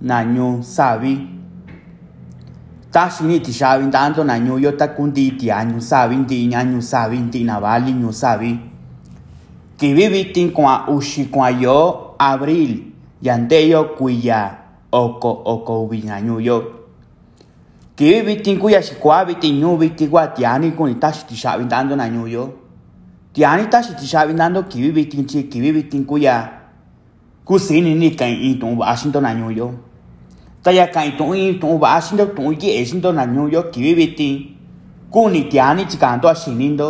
nañu savi. Ta xini ti xavi tanto nañu yo ta kundi ti añu savi ndi ñañu savi ndi navali ñu savi. Kivi vitin kuan uxi kuan yo abril yandeyo kuiya oko oko uvi nañu yo. Kivi vitin kuya xikua vitin ñu vitin kua tiani kuni ta ti xavi tanto nañu yo. Tiani ta ti xavi tanto kivi vitin chi kivi vitin kuya. Kusini ni kan i tu va xin to nañu yo ta ya kan tu i tu va xin to tu ye xin to nañu yo kivi vitin kuni tiani chi kan to xinin do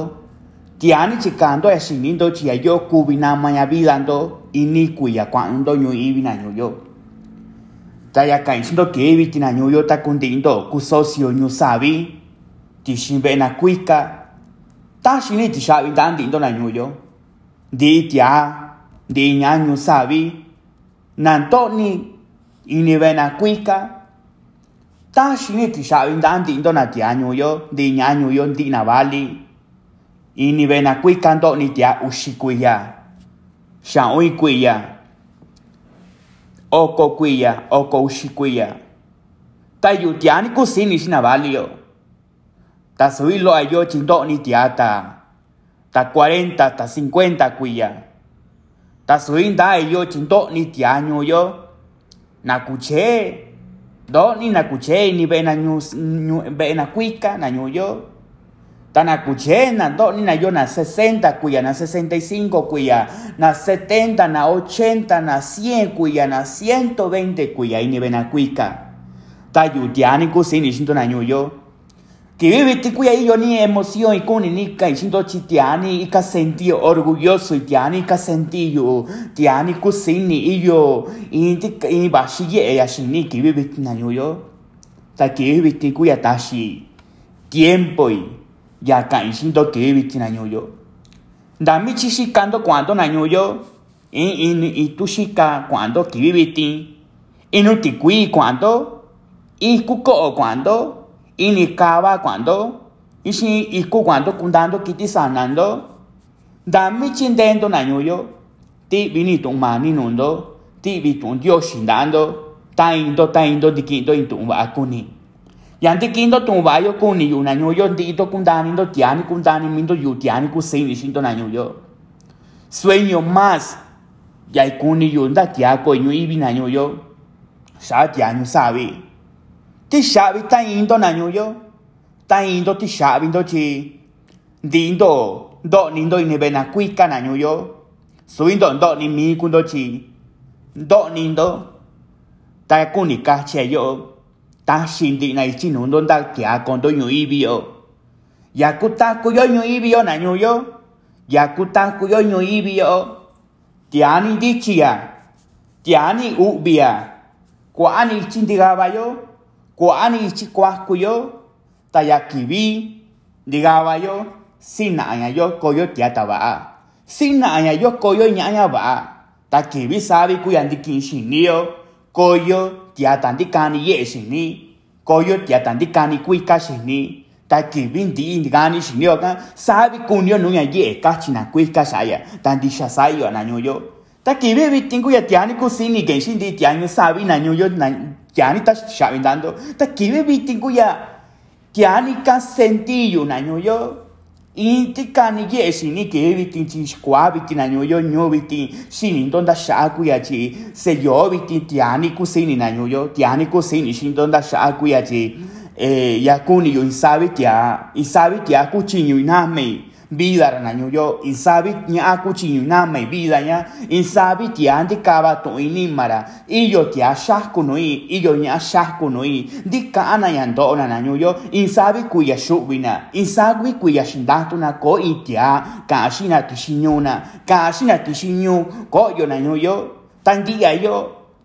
tiani chi kan to xinin do chi yo kubina maya vida do ini kuya cuando ñu i nañu yo ta ya kan xin to kivi vitin nañu yo ta kundi do ku socio ñu sabi ti xin be na kuika ta xini ti xavi tan di to nañu yo di tia di ñañu sabi nantoni inivena kuika ta xini ti di to na tia ñu yo di ñañu yo di vali inivena kuika ndo ni tia uxi kuya xa ui kuya oko kuya oko kuya. Ta yu kusini ta sui ayo chindo tia ta ta 40 ta 50 kuya. Ta sui nda yo chindo tia ñu yo na kuche do ni na kuche ni be na be na kuika na ñu yo. Ta na do ni na yo na 60 kuya na 65 kuya na 70 na 80 na 100 kuya na 120 kuya ni be na kuika ta yu tia ni kusini chindo na ñu yo que vive te cuya yo ni emoción y con ni ka siento chitiani y ka senti orgulloso y tiani ka senti yo tiani kusini y yo y te y ba shi ye ya shi ni que vive na yo yo. Ta que vive te cuya ta shi tiempo y ya ka siento que vive te na yo. Yo da mi chi cuando na yo y y y tu shi ka cuando te y no te cui cuando y cuco cuando inicaba cuando ishi iku cuando kundando kiti sanando dami chindendo nañuyo ti vini tu mani nundo ti vi tu dio shindando ta indo ta indo dikindo intu va kuni. Yanti kindo tu va yo kuni yu nañuyo ndi to kundani ndo tiani kundani mindo yu tiani ku sini shindo nañuyo sueño más ya kuni yu nda tia ko yu ibi nañuyo sa tianyu sabi ti xavi ta indo na ñuyo ta indo ti xavi ndo chi ndi ndo ndo ni ndo ni bena kuika na ñuyo sui ndo ndo ni mi ku ndo chi ndo ni ndo ta ku ni ka che yo ta xin di na chi nu ndo nda kia con ndo ñu ibi yo ya ku ta ku yo ñu ibi yo na ñuyo ya ku ta ku yo ñu ibi yo tiani di chia tiani ubia kwa ani chindigaba yo kuani chikuaskuyo tayakibi digabayo sina ayayo koyo tiatabaa sina ayayo koyo ñañabaa takibi sabi kuyandikin shiniyo koyo tiatandikani ye shini koyo tiatandikani kuika shini takibi ndii ndigani shiniyo kan sabi kunyo nuña ye kachina kuika shaya tandisha sayo anañoyo ananyo takibi bitingu ya tiani kusini genshin di tiani sabi nanyo yo tiani ta dando ta kuya tiani ka senti yu na nyo yo inti ka ni ye na nyo yo donda sha kuya chi se yo ku sini na yo tiani ku sini si donda sha kuya chi eh ya kuni yo isabi tia isabi tia ku nyu vida na nyo yo isabi nya ku chi nyu na me vida nya isabi tia andi kaba to ini mara. Iyo tia shasku no i iyo nya shasku no i di kana ya ndo na na nyo yo isabi ku ya shubina isabi ku ya shindatu na ko i tia ka shina ti shinyuna ka shina ti shinyu ko yo na nyo yo yo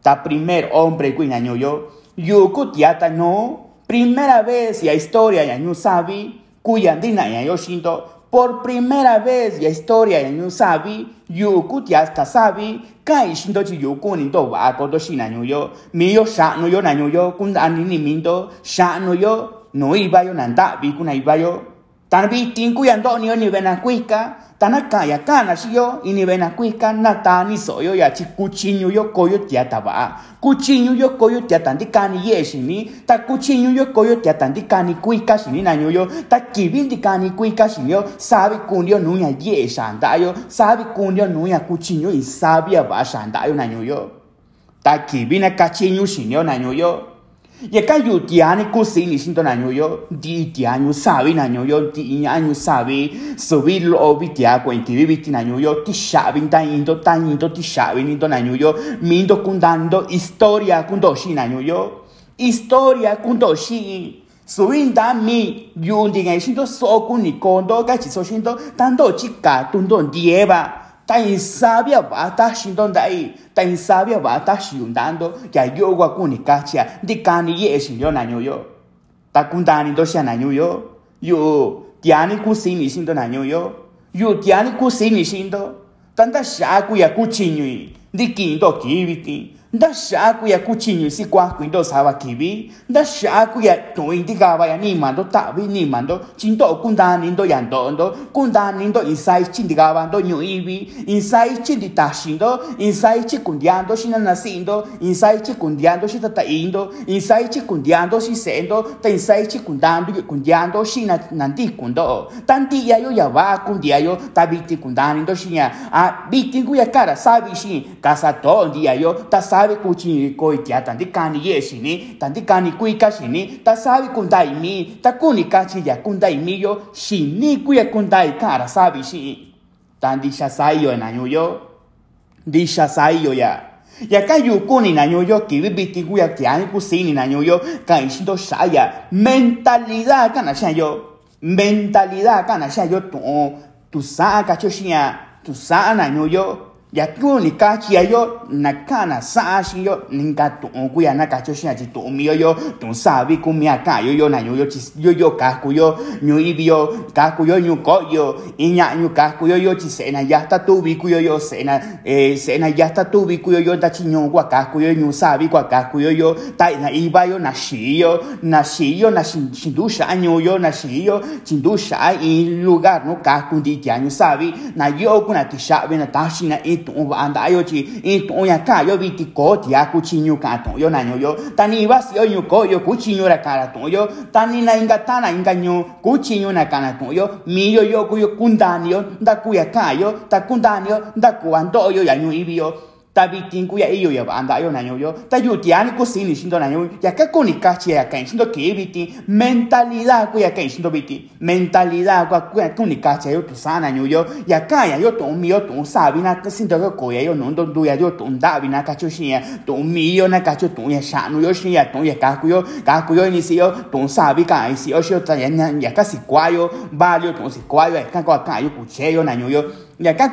ta primer hombre ku na nyo yo yo ku tia ta no. Primera vez ya historia ya nyu sabi. Kuya ndina ya yo shinto por primera vez ya historia ya nyu sabi yuku ti hasta sabi kai shindo chi yuku ni do wa ko do shina nyu yo yo sha no yo na yo kun ani ni min do sha no yo no iba yo nanda bi kuna iba yo tarbitin kuya Antonio ni benacuica tanakaya kana shiyo ini benacuica natani soyo ya chi kuchinyu yo koyo tiataba kuchinyu yo koyo tiatandikani yeshini ta kuchinyu yo koyo tiatandikani kuika shini nanyuyo ta kibindikani kuika shiniyo sabi kundio nuña ye shandayo sabi kundio nuña kuchinyu y sabi aba shandayo nanyuyo ta kibina kachinyu shinio nanyuyo yo na yo ye ka yu tiani ku si di tianyu sabi na yo di anyu sabi so vi lo vi tia ko in ti vi ti na yo ti shabi indo ta mindo kundando historia kundo shi na yo historia mi yundi ngai sin to so ku ni kondo ka chi so sin to tando ta sabia va ta sin to dai ta sabia va ta shiundando ya yo wa ku ni kachia di kani ye sin yo na yo ta kundani do sia na yo yo tiani ku sin ni sin to na yo yo tiani ku sin ni sin to tanta sha ku ya ku chinyi di kin do kibiti nda shaku ya kuchinyo si kwa kwindo sawa kibi nda shaku ya to indi gawa ya ni mando tabi ni mando chindo kunda nindo ya ndo ndo. Kunda nindo insai chindi gawa ndo nyu ibi insai chindi tashindo insai chikundiando shina nasindo insai chikundiando shita ta indo insai chikundiando si sendo ta insai chikundando kundiando shina nandi kundo tanti ya yo ya va kundia yo. Tabiti kundani ndo shinya a biti ku ya kara sabi shi. Kasa to ndia yo. Ta sabe kuchi koi tia tandi kani ye shini tandi kani kui ka shini ta sabe kundai mi ta kuni kachi ya kundai mi yo shini kuya kundai kara sabe shi tan tandi shasai yo. Na yo di shasai yo ya. Ya ka yu kuni na yo ki biti kuya tiani kusini na yo ka ishindo shaya mentalidad kana sha yo mentalidad kana sha yo tu tu sa ka choshia tu sa na yo. Ya tu ni chi yo na ka na sa shi yo nin ka tu ku ya na ka cho shi ji tu mi yo yo tu sa vi ku mi ka yo yo na yo yo chi yo yo ka ku yo nyu i bi yo ka ku yo nyu ko yo i nya nyu yo yo chi se na ya ta tu vi ku yo yo se na eh se na ya ta tu vi ku yo yo ta chi nyu kwa ka ku yo nyu sa vi kwa ka ku yo yo ta na i ba yo na shi yo na shi yo na shin shin du sha nyu yo na shi yo chin du sha i lugar no ka ku di ya nyu sa vi na yo ku na ti sha vi na na tu va anda yo chi i tu ya ka yo vi ti ko ti a ku chi nyu ka tu yo na nyu yo ta ni va si yo nyu ko yo ku chi nyu ra ka ra tu yo ta ni na inga ta na inga nyu ku chi nyu na ka na tu yo mi yo yo ku yo kun da ni yo da ku ya ka yo ta kun da ni yo da ku an do yo ya nyu i vi yo ta vi tin ku ya iyo ya ba anda yo na nyu yo. Ta yu ti ani ku si ni shindo na nyu ya ka ku ni ka chi ya ka shindo ke vi ti mentalidad ku ya ka shindo vi ti mentalidad ku ku ku ni ka chi yo tu sa na nyu yo. Ya ka ya yo tu mi yo tu sa vi na ka shindo ko ko ya yo no ndo du ya yo tu da vi na ka chu shi ya. Tu mi yo na ka chu tu ya sha nu yo shi ya tu ya ka ku yo ka ku yo ni si yo tu sa vi ka si yo shi yo ta ya ya ka si kwa yo ba yo tu si kwa yo ka ka ka yo ku che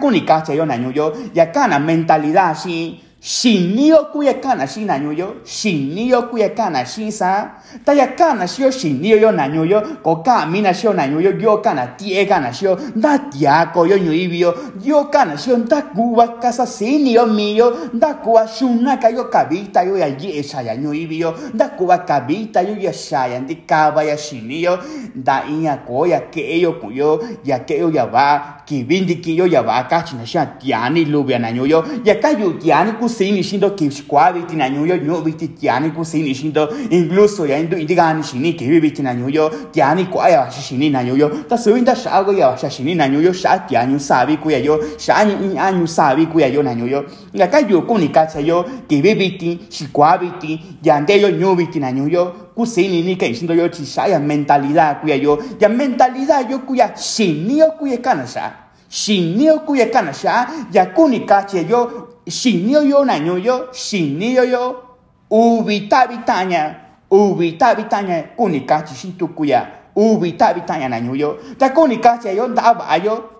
ku ni ka che yo yo ya ka na mentalidad shi shinio kuya kana shi na nyoyo shinio kuya kana shi sa. Ta ya kana shi yo shinio yo na nyoyo ko ka mina shi yo kana tie kana shi yo da tia ko yo nyoyi bio yo kana shi yo da kuwa kasa sini yo mio da kuwa shuna ka yo kabita yo ya yesa ya nyoyi bio da kuwa kabita yo ya shaya ndi kaba ya shinio da inya ko ya ke yo kuyo ya ke yo ya va kibindi ki yo ya va ka china sha tiani lubia na nyoyo ya ka yo tiani ku sini shindo ki kwa biti na nyoyo nyo biti tiani ku sini shindo incluso ya indo indigani shini ki biti na nyoyo tiani kwa ya shi shini na nyoyo ta so inda sha go ya sha shini na nyoyo sha tiani sabi ku ya yo sha anyu sabi ku ya yo na nyoyo ya ka yo ku ni ka cha yo ki biti shi kwa biti ya nde yo nyo biti na nyoyo kusini ni kai shindo yo chi sha ya mentalidad ku ya yo ya mentalidad yo ku ya shini yo ku ya kana sha shini yo ku ya kana sha ya ku ni ka cha yo shinio yo na yo shinio yo ubita bitanya ubita bitanya kunika chishintu kuya ubita bitanya na yo ta kunika che yo nda ba yo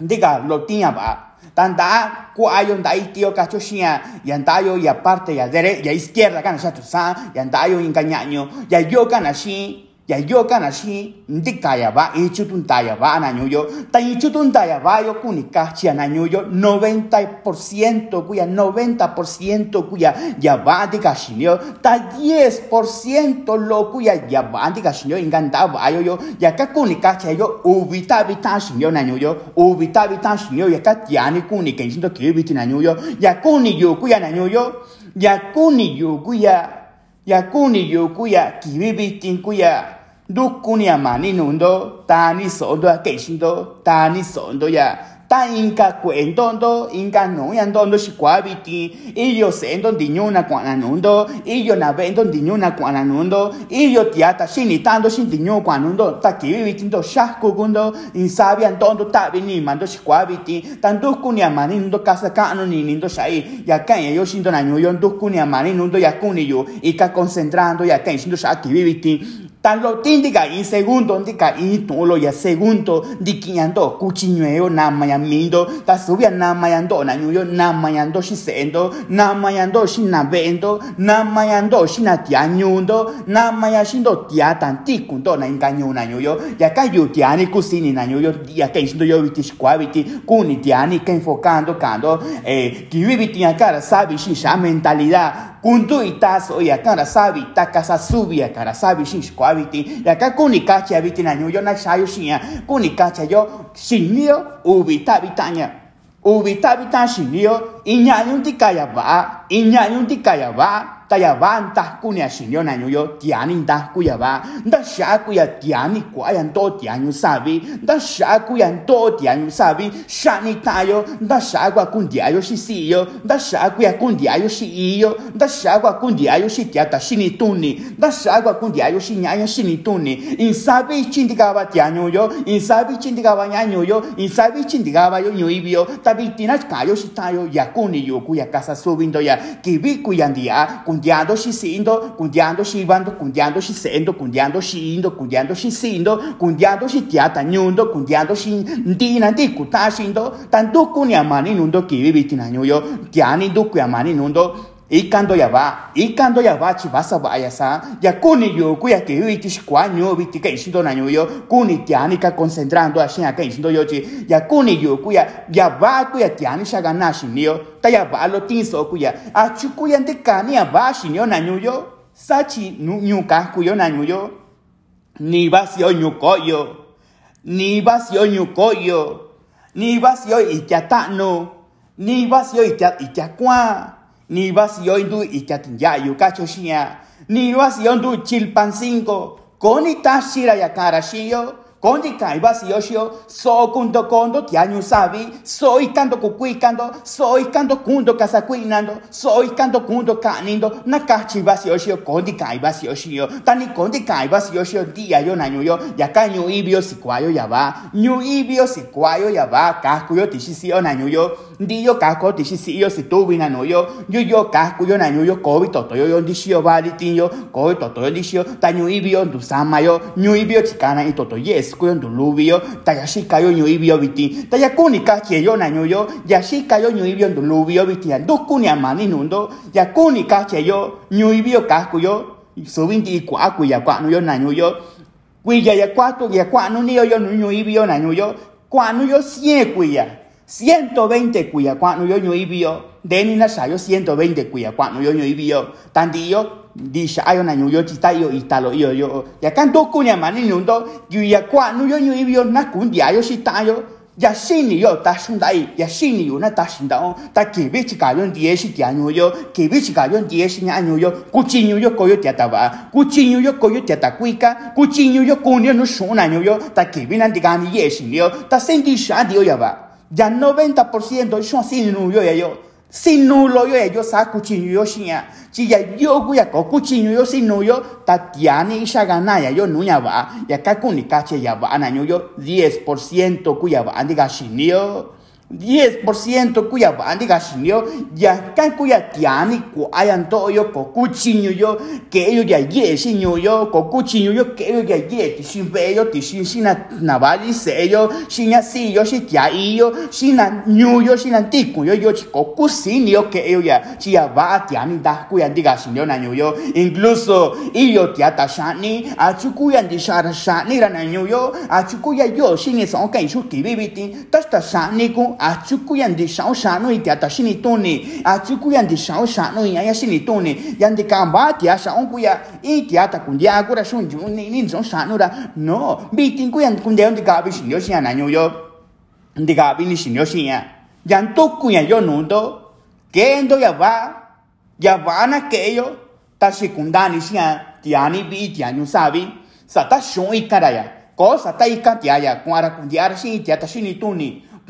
diga lo tinha ba. Tanda kwa yo nda itio cacho shia ya nda yo ya dere ya izquierda kana sa tu sa ya nda yo engañaño ya yo kana shi ya yo kana shi ndi kaya yo ta i chutun taya ba yo kuni kachi na yo 90% kuya 90% kuya ya ba di kashinyo ta 10% lo kuya ya ba di kashinyo inganda ba yo yo. Ya ka kuni kachi yo ubita bita shinyo na yo ubita bita shinyo ya ka tiani kuni kenshindo kibiti na yo ya kuni yo kuya na yo ya kuni yo kuya ya kuni yo kuya kibibi tin kuya dukuni amani nundo tani sondo a keishindo tani sondo ya ta inka cuentondo inka no ya ndondo shikwabiti iyo sendo ndinyuna kwana nundo iyo na vendo ndinyuna kwana nundo iyo tiata shini tando shin dinyu kwana nundo ta kibibi ndo shako gundo insabi antondo tabi ni mando shikwabiti tandukuni amani nundo kasa kano ni nindo shai ya kan yo shindo na nundo ya kuni yo ika concentrando ya kan shindo tan lo tindiga in segundo ndika in tulo ya segundo ndikinyando kuchinyueo nama ya mindo ta subia nama ya ndo na nyuyo nama ya ndo shisendo nama ya ndo shinabendo nama ya ndo shinatianyundo nama ya shindo tia tantikundo na inganyo na nyuyo ya ka yu tiani kusini na nyuyo ya ka shindo yo biti shkwabiti kuni tiani ka enfocando kando eh kibibiti ya cara sabi shisha mentalidad kundu itaso ya cara sabi takasa subia cara sabi shishkwa abiti. Ya ka kuni kacha abiti na nyuyo na shayo shia kuni kacha yo shinio ubita bitanya ubita bita shinio inyanyun tikaya ba inyanyun tikaya ba taya ba nta kunia shinio na nyuyo tiani nta kuya ba nda sha kuya tiani kwa ya ndo tianyu sabi nda sha kuya ndo tianyu sabi shani tayo nda sha kwa kundi ayo shi siyo nda sha kuya kundi ayo shi iyo nda sha kwa kundi ayo shi tiata shini tuni nda sha kwa kundi ayo shi nyayo shini tuni. Insabi chindika ba tianyu yo insabi chindika ba nyanyu yo insabi chindika ba yo nyuibio tabi tina kayo shi tayo ya kuni yo kuya kasa subindo ya kibi kuya ndia kundiando shisindo kundiando shibando kundiando shisendo kundiando shindo kundiando shisindo kundiando shitiata nyundo kundiando shi ndina ndikuta shindo tanduku ni amani nundo kibi bitina nyuyo tiani duku amani nundo ikando ya ba ikando ya ba chibasa ba ya sa ya kuni yo ku ya ke wi tish kwa nyo bi ti kai shindo na nyo yo kuni tiani ka concentrando a shin kai shindo yo chi ya kuni yo ku ya ya ba ku ya tiani shaga na shin yo ta ya ba lo tin so ku ya a chu ku ya de kani ya ba shin yo na nyo yo sa chi nu nyu ka ku yo na nyo yo ni ba si yo nyu ko yo ni ba si yo nyu ko yo ni ba si yo ikyata no ni ba si yo ikyata ikyakwa ni vas yo indu ikatinyayo kachoshia ni vas yo indu chilpancinco. Koni tashira ya karashio koni kai vas yo shio so kundo kondo tianyu sabi. So ikando kukuikando so ikando kundo kasakuinando so ikando kundo kanindo. Nakachi vas yo shio kondi kai vas yo shio tani kondi kai vas yo shio dia yo nanyo yo yaka nyu ibio sikwayo ya ba nyu ibio sikwayo ya ba kakuyo tishisio nanyo yo ndiyo kako tishisiyo situbina no yo yo yo kaku yo nanyo yo kobi toto yo yo ndishio bali tinyo kobi toto yo ndishio tanyu ibio ndusama yo nyu ibio chikana i toto yes kuyo ndulubio tayashika yo nyu ibio biti tayakuni kachi yo nanyo yo yashika yo nyu ibio ndulubio biti ndukuni amani nundo. Yakuni kachi yo nyu ibio kaku yo subinti kwa ku ya kwa no yo nanyo yo. Kuya ya ya kwa no ni yo yo nyu yo yo sie kuya 120 kuya kwanu yo nyo ibio deni na sayo 120 kuya kwanu yo nyo ibio tandi yo di sayo na nyo yo chita yo italo yo yo. Ya kanto kunya mani nundo yu ya kwanu yo nyo ibio na kundi ayo shita yo. Ya shini yo ta ya shini yo na ta shinda ta kibi chika yo ndiye shi tia nyo yo kibi chika yo ndiye shi nya nyo yo. Kuchinyo yo koyo tia taba kuchinyo yo koyo tia ta kuika kuchinyo yo kunyo no shuna yo. Ta kibi na ndigani yo. Ta sendi shadi yo ya ba ya 90% son sin nulo ya yo sin nulo yo yo sa kuchinyo yo shinya chi ya yo gu ya ko kuchinyo yo sin nulo tatiani isha gana ya yo nunya ba ya ka kuni kache ya ba na yo 10% ku ya ba andiga shinyo 10% kuya bandi ga shinyo ya kan kuya tiani ku ayan to yo ko kuchinyo yo ke yo ya ye shinyo yo ko kuchinyo yo ke yo ya ye ti shin be yo ti shin shin na na bali se yo si yo shi tia i yo shin na nyu yo yo yo yo ke yo ya chi ya ba tiani da ga shinyo na nyu yo incluso i yo tia ta shani a chu kuya ndi shara shani ra na nyu yo a chu kuya yo shin ni so kai shu ki bi bi tin ta ta shani a chuku yan di shao shano i tia ta shini toni. A chuku yan di shao shano i ya shini toni. Yan di kamba tia shao ku ya i tia ta kun dia ku ra shun ju ni ni zong shano ra. No bi tin ku yan kun dia di ga bi shin yo shin na nyo yo. Di ga bi ni shin yo shin ya. Yan to ku yan yo no do. Kendo ya va ya va na ke yo. Ta secundani shin tia ni bi tia nyu sabi sa ta shon i kara ya. Ko sa ta i ka tia ya. Ku ara kun dia ra shin tia ta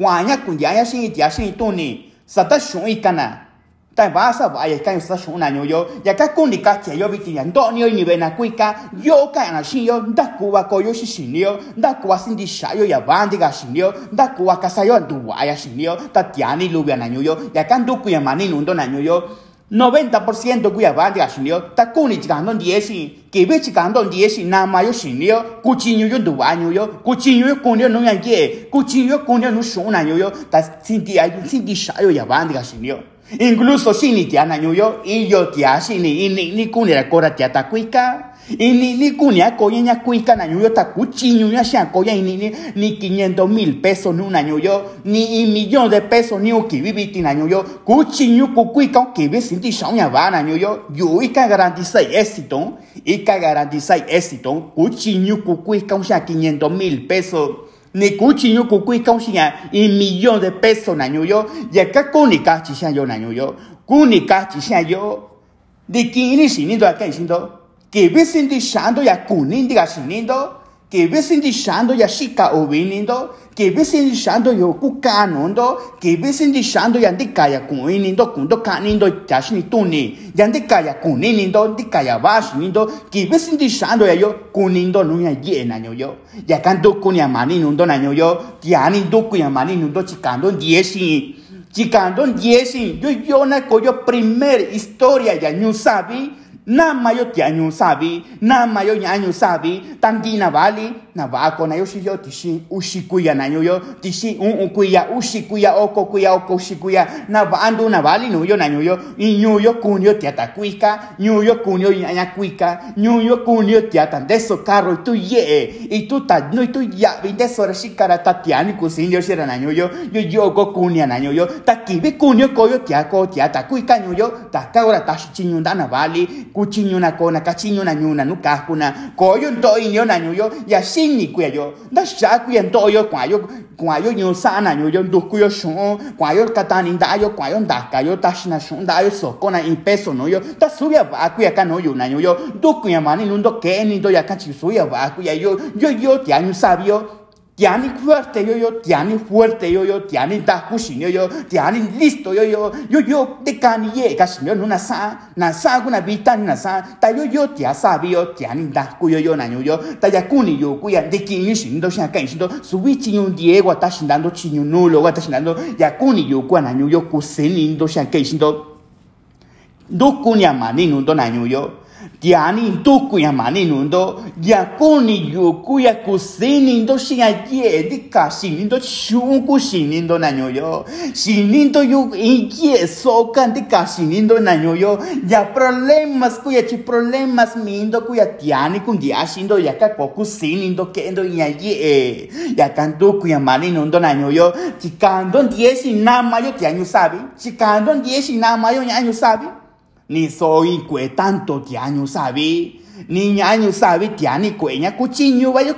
shini toni kwanya kundia ya sin dia sin tuni sa ta shun i kana. Ta ba sa ba ya kan sa shun na nyo yo. Ya ka kun ni ka che yo bi ti ya ndo ni ni be na ku ka. Yo ka na shin yo nda ku wa ko yo shi shin yo. Nda ku wa sin di sha yo ya ba ndi ga shin yo. Nda ku wa ka sa yo ndu wa ya shin yo. Ta tia ni lu ya na nyo yo. Ya kan du ku ya mani nu ndo na nyo yo 90% kuya ba dia shin yo ta ku ni ga ndo die shin ke be chi ga ndo die shin na ma yo shin yo ku chi nyu yo nyu yo ku chi nyu ku ni no ya ye ku chi nyu ku ni no shun na nyu yo ta sin di ai sin di sha yo ya ba dia shin yo incluso sin ni tia na nyu yo yo tia shin ni ni ni ku ni ra ko ra tia ta kuika y ni koya nya kuika na ñuyo ta kuchiño nya sha koya ni ni ni 500 mil pesos ni una ñuyo ni un millón de pesos ni uki bibiti na ñuyo kuchiño ku kuika que ve sinti shao nya va na ñuyo yo y ka garantiza éxito y ka garantiza éxito. Kuchiño ku kuika un sha 500 mil pesos. Ni kuchiño ku kuika un sha un millón de pesos na ñuyo ya ka kunika chi sha yo na ñuyo kunika chi sha yo. De kini sinindo acá diciendo que ves indicando ya kunindi ga sinindo que ves indicando ya shika ovinindo que ves indicando yo kukanondo que ves indicando ya ndikaya kuninindo kundo kanindo tashini tuni ya ndikaya kuninindo ndikaya bashinindo que ves indicando ya yo kunindo nunya yena yo yo ya kanto kunya mani nundo na yo yo tiani do kunya mani nundo chikando diesi chikando diesi yo yo na koyo primer historia ya na mayo ti anyu sabi na mayo nya anyu sabi tangi na bali na ba ko na yo shi yo ti shi ushi kuya na yo yo ti shi un un kuya ushi kuya oko kuya oko ushi kuya na ba andu na bali no yo na yo yo i nyu yo kunyo ti ata kuika nyu yo kunyo nya nya kuika nyu yo kunyo ti ata deso carro tu ye y tu ta no tu ya vi deso ra shikara tatiani ku sin yo shira na yo yo yo yo go kunya na yo yo ta kibi kunyo ko yo ti ako ti ata kuika nyu yo ta ka ora ta shi chinyu na bali kuchinyo na kona kachinyo na nyuna nuka kuna koyo ndo inyo na nyuyo ya shinni kuya yo da sha kuya ndo yo kwa yo kwa yo nyo sa na nyuyo ndo kuyo shon kwa yo katani nda yo kwa yo nda ka yo tashina shon da yo soko na in peso no yo ta suya ba kuya ka no yo na nyuyo ndo kuya mani ndo ke ni ndo ya kachi suya ba kuya yo yo yo ti anyu sabio tiani fuerte yo yo tiani fuerte yo yo tiani da kushin yo yo tiani listo yo yo yo yo de ye kashin yo nuna sa na sa kuna bita na sa ta yo yo tia sabi yo tiani da ku yo yo na yo ta ya kuni yo ku ya de kin yin shin do sha kan shin do subi chin yo diego ta shin dando chin yo nulo ta shin dando ya kuni yo ku na yo yo ku sen do sha kan shin do do kuni amani no do na yo yo diani nduku ya mani nundo ya kuni yuku ya kusini ndo shinga ye di ka shini ndo shungu shini ndo na nyoyo shini ndo yu inye soka di ka shini ndo na nyoyo ya problemas ku ya chi problemas mi ndo ku ya diani kun dia shindo ya ka ko kusini ndo ke ndo ya ye ya kanduku ya mani nundo na nyoyo chikando ndiesi na mayo tianyu sabi chikando ndiesi na mayo nyanyu sabi ni soy kwe tanto tiaño sabi ni ñaño sabi tiani kwe ña kuchiño ba yo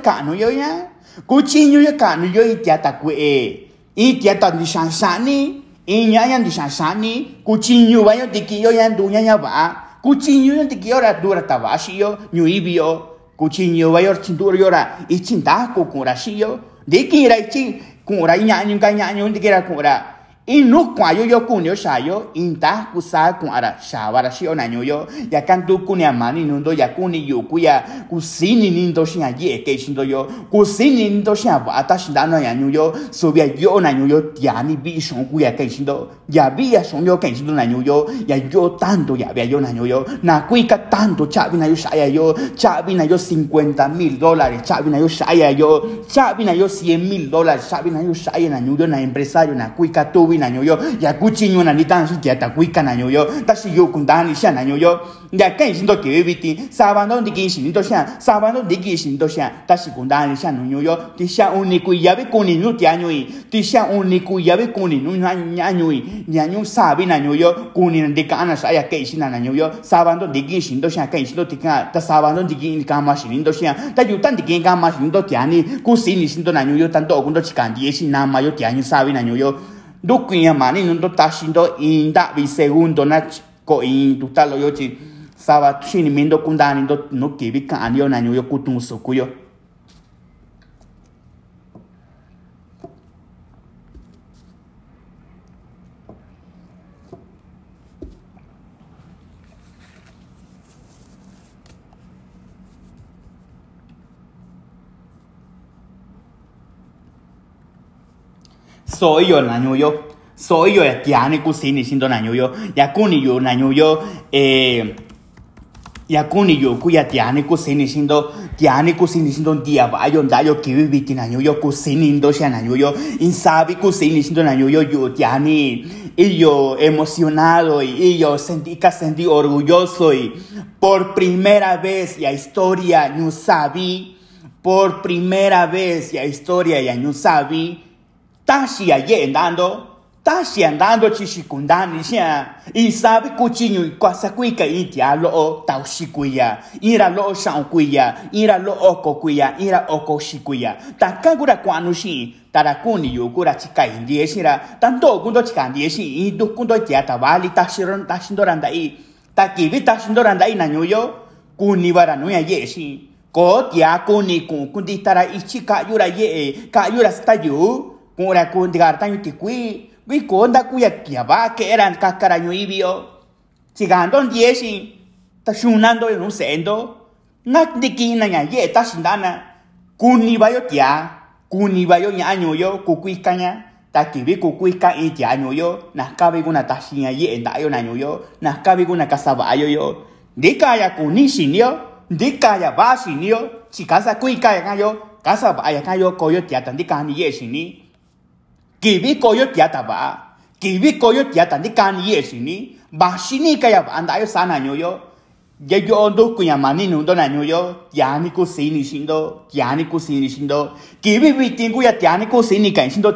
ña kuchiño yo kano yo i tiata kwe i tiata di shansani i ñaña di shansani yo tiki yo ya ndu ñaña ba kuchiño yo tiki yo ra dura tabashi yo ñu ibi yo. Kuchiño ba yo chinduro yo ra i chinda ko kura shi yo. De ki ra chi kura ñaño ka ñaño de ki ra kura y no cuayo yo cunio shayo inta kusa kuara shabara shio na nyoyo ya kantu kunia mani nundo ya kuni yu kuya kusini nindo shia ye ke shindo yo. Kusini nindo shia bata shinda no ya nyoyo sobia yo. Na nyoyo tiani bi shon kuya ke shindo ya bi ya shon yo ke shindo na nyoyo ya yo tanto ya bia yo na nyoyo na kuika tanto chabi na yo shaya yo. Chabi yo 50 mil dólares chabi na yo shaya yo. Chabi na yo 100 mil dólares chabi na yo shaya na nyoyo na empresario na kuika tu winañoyo ya kuchiño na ni tan ya ta kuika nañoyo ta si yo kundan ni shan nañoyo ya ken sin to que viti sabando ni kin sin to shan sabando ni kin sin to shan ta si kundan ni shan nañoyo ti shan un ni ku ya be kun ni nu ti año y ti shan un ni ku ya be kun ni nu ñaño y ñaño sabi nañoyo kun ni de kana sa ya ken sin nañoyo sabando ni kin sin to shan ken sin to ti ka ta sabando ni kin ka ma sin to shan ta yu tan ti kin ka ma sin to ti ani ku sin ni sin to nañoyo tanto kun to chikan di sin na ma yo ti año sabi nañoyo na nyo yo dukunya mani nundo tashindo inda bi segundo na ko in tutalo yo chi saba chini mindo kundani ndo no kibi kan yo na yo kutun sukuyo 所以有男友有，所以有家呢故事你心都男友有，也故你有男友有，诶。ya kuni yo ku ya tiani ku sini sindo tiani ku sini sindo dia ba yo nda yo kiwi biti na yo yo ku sini ndo sha na yo yo insabi ku sini sindo na yo yo yo tiani y yo emocionado y yo sentí que sentí orgulloso y por primera vez ya historia no sabí por primera vez ya historia ya no sabí Tashi allendando, Tashi andando chishikundani xia, y sabe cuchiño y cuasacuica y tia lo taushikuya, ira lo shaunkuya, ira lo okokuya, ira okoshikuya. Takagura kwanushi, tarakuni yukura chika indiesira, tanto kundo chika indieshi, indu kundo tia tabali tashiron tashindoranda i, takibi tashindoranda i nanyuyo, kuni baranuya yeshi. Kau tia kuni tara kunditara ichi kayura ye, kayura stayu, Kura kun digar tanyo tikwi. Wi konda kuya kia ba que eran kakaraño ibio. Chigando diesi. Ta shunando un sendo. Nak dikina nya ye ta shindana. Kuni bayo tia. Kuni bayo nyaño yo kukuikanya. Ta kibi kukuika i tiaño yo. Nas kabe guna tashinya ye endayo naño yo. Nas kabe guna kasabayo yo. Dikaya kuni shinyo. Dikaya ba shinyo. Chikasa kuikaya kayo. Kasabaya kayo koyo tia tandikani ye shini. Kibi koyo tiata ni kan ye sini ba sini kaya ba anda yo sana nyoyo ya yo. Ondo kuya mani nundo na nyoyo tiani ku sini shindo tiani ku sini shindo kibi bitin kuya tiani ku sini kan shindo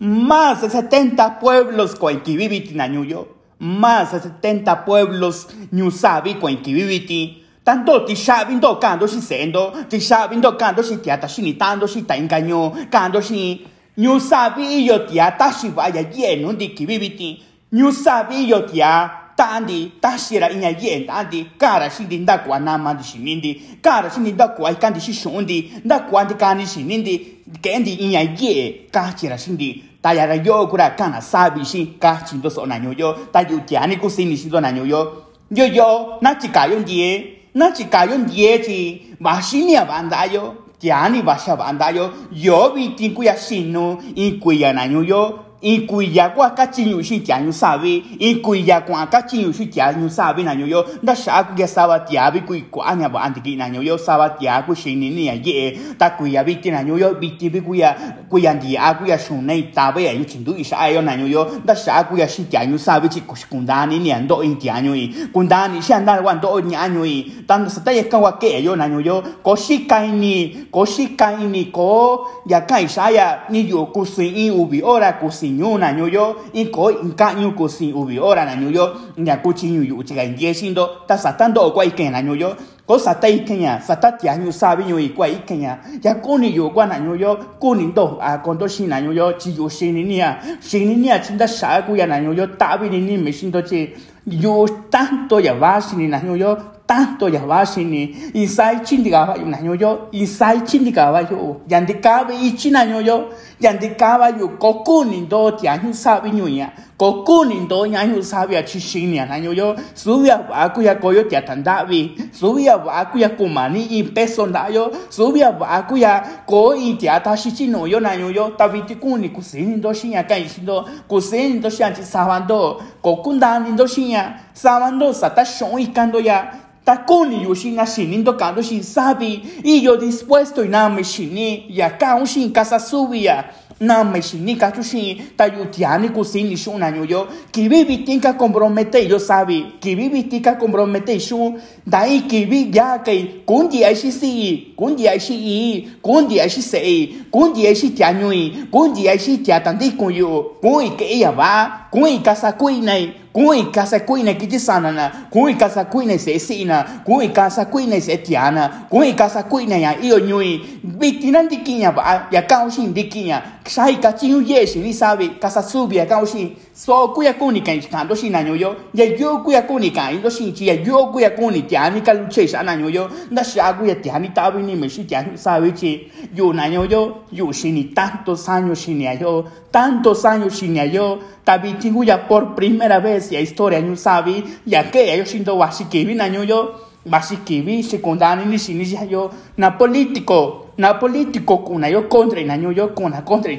más de 70 pueblos con kibi bitin na nyoyo más de 70 pueblos nyusabi con kibi tanto ti shabindo kando shi sendo ti shabindo kando shi tiata shi engaño kando shi nyu sabi yo tia tashi vaya ye nundi kibibiti nyu sabi yo tia tandi tashira inya ye tandi kara shindi nda kwa nama di shinindi kara shindi nda kwa ikandi shishundi. Nda kwa ndi kani shinindi kendi inya ye kachira shindi. Tayara yo kura kana sabi shi kachindo so na yo ta yu tia ni kusini shindo na yo yo yo na chikayo ndie. Na chikayo ndie chi. Mashinia bandayo. Tiani basha bandayo yo vi tin kuya sinu in kuya na yo in kuya kwa ka chinyu shi tianyu sabe in kuya kwa ka chinyu shi tianyu sabe na yo da sha ku ya saba tiabi ku kwa anya ba antiki na yo saba tia ku shi ni ni ya ye ta kuya vi tin na yo vi tin bi kuya kuya ndi a kuya shun nei ta ba ya yu chindu i sha yo na yo da sha ku ya shi tianyu sabe chi ku kundani ni ando in tianyu i kundani shi andar wan do ni anyu i tan sa ta ye ka wa ke yo na yo ko shi kai ni ko shi kai ni ko ya kai sha ya ni yo ku sin i ubi ora ku sin nyu na nyu yo in ko in ka nyu ko sin ubi ora na nyu yo nya ku chi nyu yu chi ga ye sin do ta sa tan do kwa i ke na nyu yo ko sa ta i ke ya sa ta tia nyu sa bi nyu i kwa i ke ya ya ko ni yo kwa na nyu yo ko ni do a kon do shi na nyu yo chi yo shi ni ni ya shi ni ni ya chin da sha ku ya na nyu yo ta bi ni ni me sin do chi yo tanto ya va shi ni na nyu yo tanto ya va shini insai chindiga yo naño yo insai chindiga yo yandika be ichi naño yo yandika yo kokuni do tia nyu sabi nyuya kokuni do nya nyu sabi a chishini naño yo subia ba ku ya koyo tia tandavi subia ba ku ya kumani i peso nda yo subia ba ku ya ko i tia ta shichi no yo naño yo tabiti kuni kusini do shinya kai shindo kusini do shinya chi sabando kokundani do shinya sabando sata shon i kando ya takuni yushin ashinindo kando shin sabi y yo dispuesto y nada me shini y acá un casa subia na me shini ka shin ta yutiani kusini shun na yo ki bibi tinka compromete yo sabi ki bibi tinka compromete shun dai ki bi ya kai kundi ai shi si kundi ai shi i kundi ai shi sei kundi ai shi tia nyui kundi ai shi tia tandi kun yo kun ke ya ba kun casa kui nei kui casa kuine kiti sanana kui casa kuine se sina kui casa kuine se tiana kui casa kuine ya io nyui bitina dikinya ba ya kaushin dikinya sai ka chiu yeshi ni sabe casa subia kaushin so kuya kuni kan kando shi nanyo yo ya yo kuya kuni kan indo ya yo kuya kuni tiani ka luche sa nanyo yo na sha kuya tiani tabi ni me shi tiani sabe chi yo yo yo shi ni tantos años shi ni yo tantos años shi ni yo. Tabi tingu ya por primera vez ya historia ñu sabi ya que yo que vi nanyo yo vi secundario ni ni yo na político na político kuna yo contra na yo kuna contra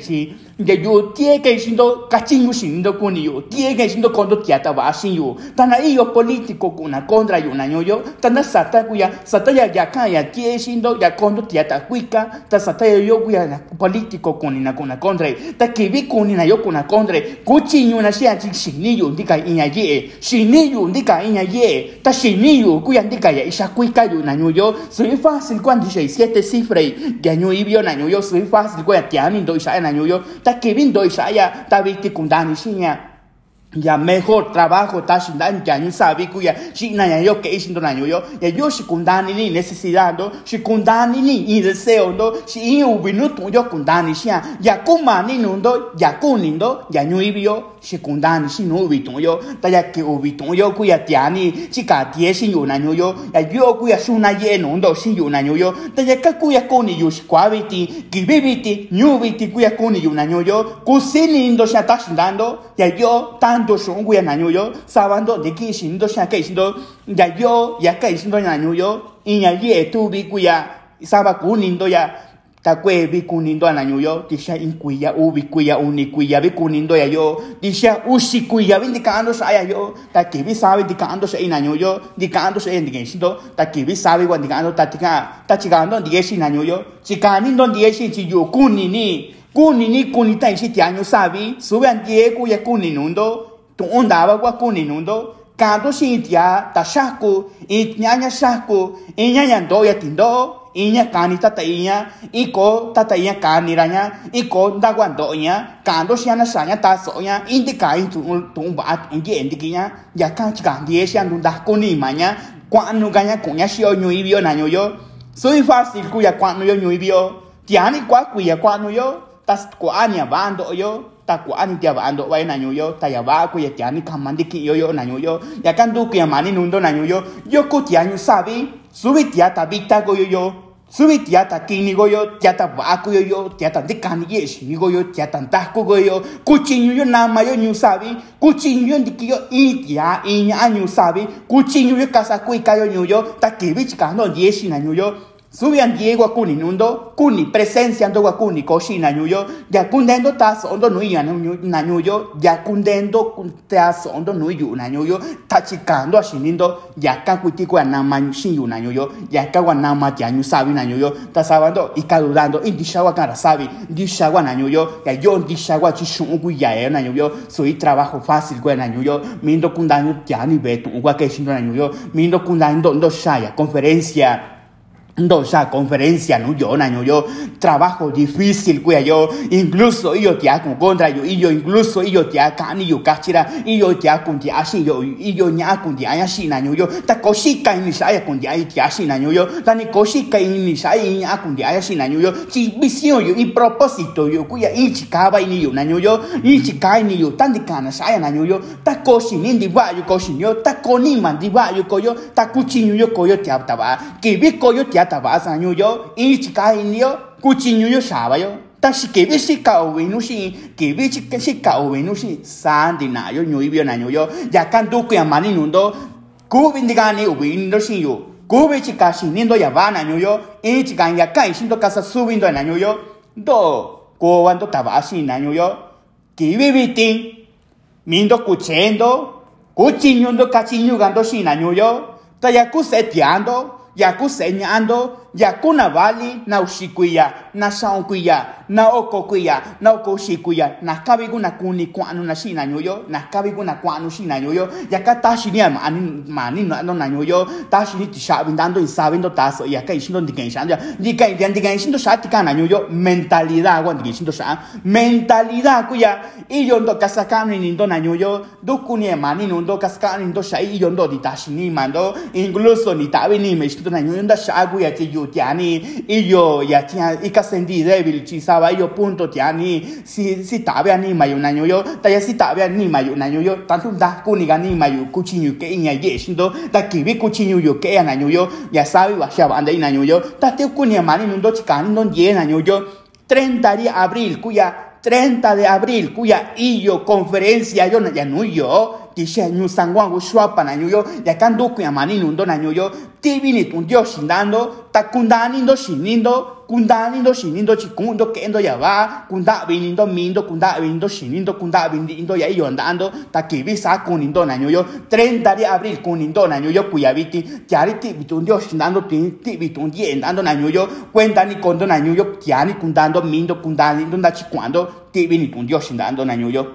ya yo tie que sindo kachingu sindo kuni yo tie que sindo kondo tiata ba sin yo tana iyo político kuna contra yo na yo sata kuya sata ya ya ka ya tie sindo ya kondo tiata kuika ta sata yo kuya na político kuni na kuna contra ta kibi kuni na yo kuna contra kuchinyu na sia chi sini yo ndika inya ye sini yo ndika inya ye ta sini yo kuya ndika ya isha kuika yo na yo soy fácil cuando siete cifras ya nyu ibio na yo soy fácil isha na nyu yo ta kevin do isha ya ta viti kundani shinya ya mejor trabajo ta shindan ya nyu sabi ku ya shina ya yo que ishindo na nyu yo ya yo shikundani ni necesidad do shikundani ni deseo do shi ubinu tu yo kundani shia ya kumani nundo ya kunindo ya nyu ibio shikundani shi no ubitu yo ta ya que ubitu yo ku ya tiani chika tie yu na nyu yo ya yo ku ya shuna ye nundo yu na nyu yo ta ya ka ku ya kuni yu shikwabiti kibibiti nyu biti ku ya kuni yo kusini ndo sha ta shindando ya yo tanto shungu ya na nyu yo sabando de ki shindo sha ke shindo ya yo ya ke shindo na nyu yo inya ye tu bi ku ya saba kunindo ya ta kwe bi kunindo na nyu yo tisha inkuya ubi kuya uni kuya bi kunindo ya yo tisha ushi kuya bi indicando sa ya yo ta que bi sabe indicando sa ina nyu yo indicando sa indicando ta que bi sabe wa indicando ta tika ta chigando ndieshi na nyu yo chikani ndo ndieshi chi yo kunini kunita ishi ti anyu sabi sube andie kuya kuninundo tu ondaba kwa kuninundo kando shi tia ta shaku inyanya shaku inyanya ndo ya tindo inya kani tata inya iko tata inya kani ranya iko ndagwa ndo inya kando shi ana sanya ta so nya indi kai tu tu ba inge indi kinya ya kan chika ndie shi andu nda kuni manya kwa anu ganya kunya shi o nyu ibio na nyu yo. Soy fácil kuya kwa anu yo nyu ibio tiani kwa kuya kwa anu yo. Tas kwa ania bando yo ta kwa ani tia bando wa na nyu yo ta ya ba ku ya tiani kamandi ki yo yo na nyu yo. Ya kan du ki mani nundo na nyu yo. Yo ku tianyu sabi subi tia ta bita go yo yo. Subi tia ta kini go yo tia ta ba ku yo yo. Tia ta dikani yes ni go yo tia ta ta ku go yo. Ku chinyu yo na ma yo nyu sabi. Ku chinyu yo ndiki yo i tia i nya nyu sabi. Ku chinyu yo kasa ku ka yo nyu yo. Ta ki bi chika no yes na nyu yo Subian Diego a kuni nundo, kuni presencia ando a kuni koshi na nyuyo, ya kundendo tas ondo nui ya na nyuyo, ya kundendo tas ondo nui yu na nyuyo, tachikando ashinindo, ya ka kuitiko na manshin yu na nyuyo, ya ka wa na ma ya nyu sabi na nyuyo, tasabando ikadudando indishawa kara sabi, dishawa na nyuyo, ya yo dishawa chishungu ya e na nyuyo, soy trabajo fácil gwe na nyuyo, mindo kundando ya ni betu, ugwa ke shindo na nyuyo, mindo kundando ndo shaya, conferencia, esa conferencia no yo na yo trabajo difícil cuya yo incluso yo te hago contra yo y yo incluso yo te hago yo cachira y yo te hago te así yo y yo ña con te así na yo ta cosita ni saya con te te así na yo ta ni cosita ni saya ña con te así na yo si visión yo y propósito yo cuya y chicaba ni yo na yo y chica ni yo tan de cana saya na yo ta cosi ni di va yo ta coyo ta cuchillo yo coyo te abtaba que vi coyo te tabasan yo yo ich kai yo kuchinyo yo shaba yo tashi kebe si ka owenu si kebe si ka owenu si sandi na yo nyo ibyo na nyo yo ya kandu ku yamani nundo kubindigani ubindindo si yo kube chika si nindo ya bana nyo yo ich kan ya kai sindo casa subindo na nyo yo do ko wando tabasi na nyo yo kebe bitin mindo kuchendo kuchinyo ndo kachinyo gando si na nyo yo tayaku setiando ya ku ya ku señando ya ku na vali na ushikuya na saunkuya na okokuya na okoshikuya na kabigu na kuni kwanu na shina nyoyo na kabigu na kwanu shina nyoyo ya ka tashi ni mani mani no na nyoyo tashi ni tishabi dando y sabiendo taso ya ka ishindo ndiken shanja ndika ya ndiken shindo shati kana nyoyo mentalidad wa ndiken shindo sha. Mentalidad kuya iyo ndo kasakani ni ndo na nyoyo dukuni mani no ndo kasakani ndo sha iyo ndo di tashi ni mando incluso ni tabi ni me shindo na nyoyo nda shagu ya ti tiani iyo ya tia ika sendi débil chi saba iyo punto tiani. Si si tabe ani mayu na yo ta ya si tabe ani mayu na yo tanto da kuni gani mayu kuchinyu ke inya ye shindo ta kibi kuchinyu yo ke na yo ya sabe wa sha banda ina yo ta te kuni mani nundo chikani non ye na yo 30 de abril cuya 30 de abril cuya iyo conferencia yo ya no yo kisha nyu sangwa go shwapa na nyu yo ya kandu ku yamani nundo na nyu yo tibi ni tun dio shindando ta kundani ndo shinindo kundani ndo shinindo chikundo kendo ya va kunda vinindo mindo kunda vinindo shinindo kunda vinindo ya iyo andando ta kibi sa kunindo na nyu yo 30 de abril kunindo na nyu yo kuya viti tiari ti bitun dio shindando ti ti bitun die andando na nyu yo cuenta ni kondo na nyu yo tiani kundando mindo kundani ndo na chikuando tibi ni tun dio shindando na nyu yo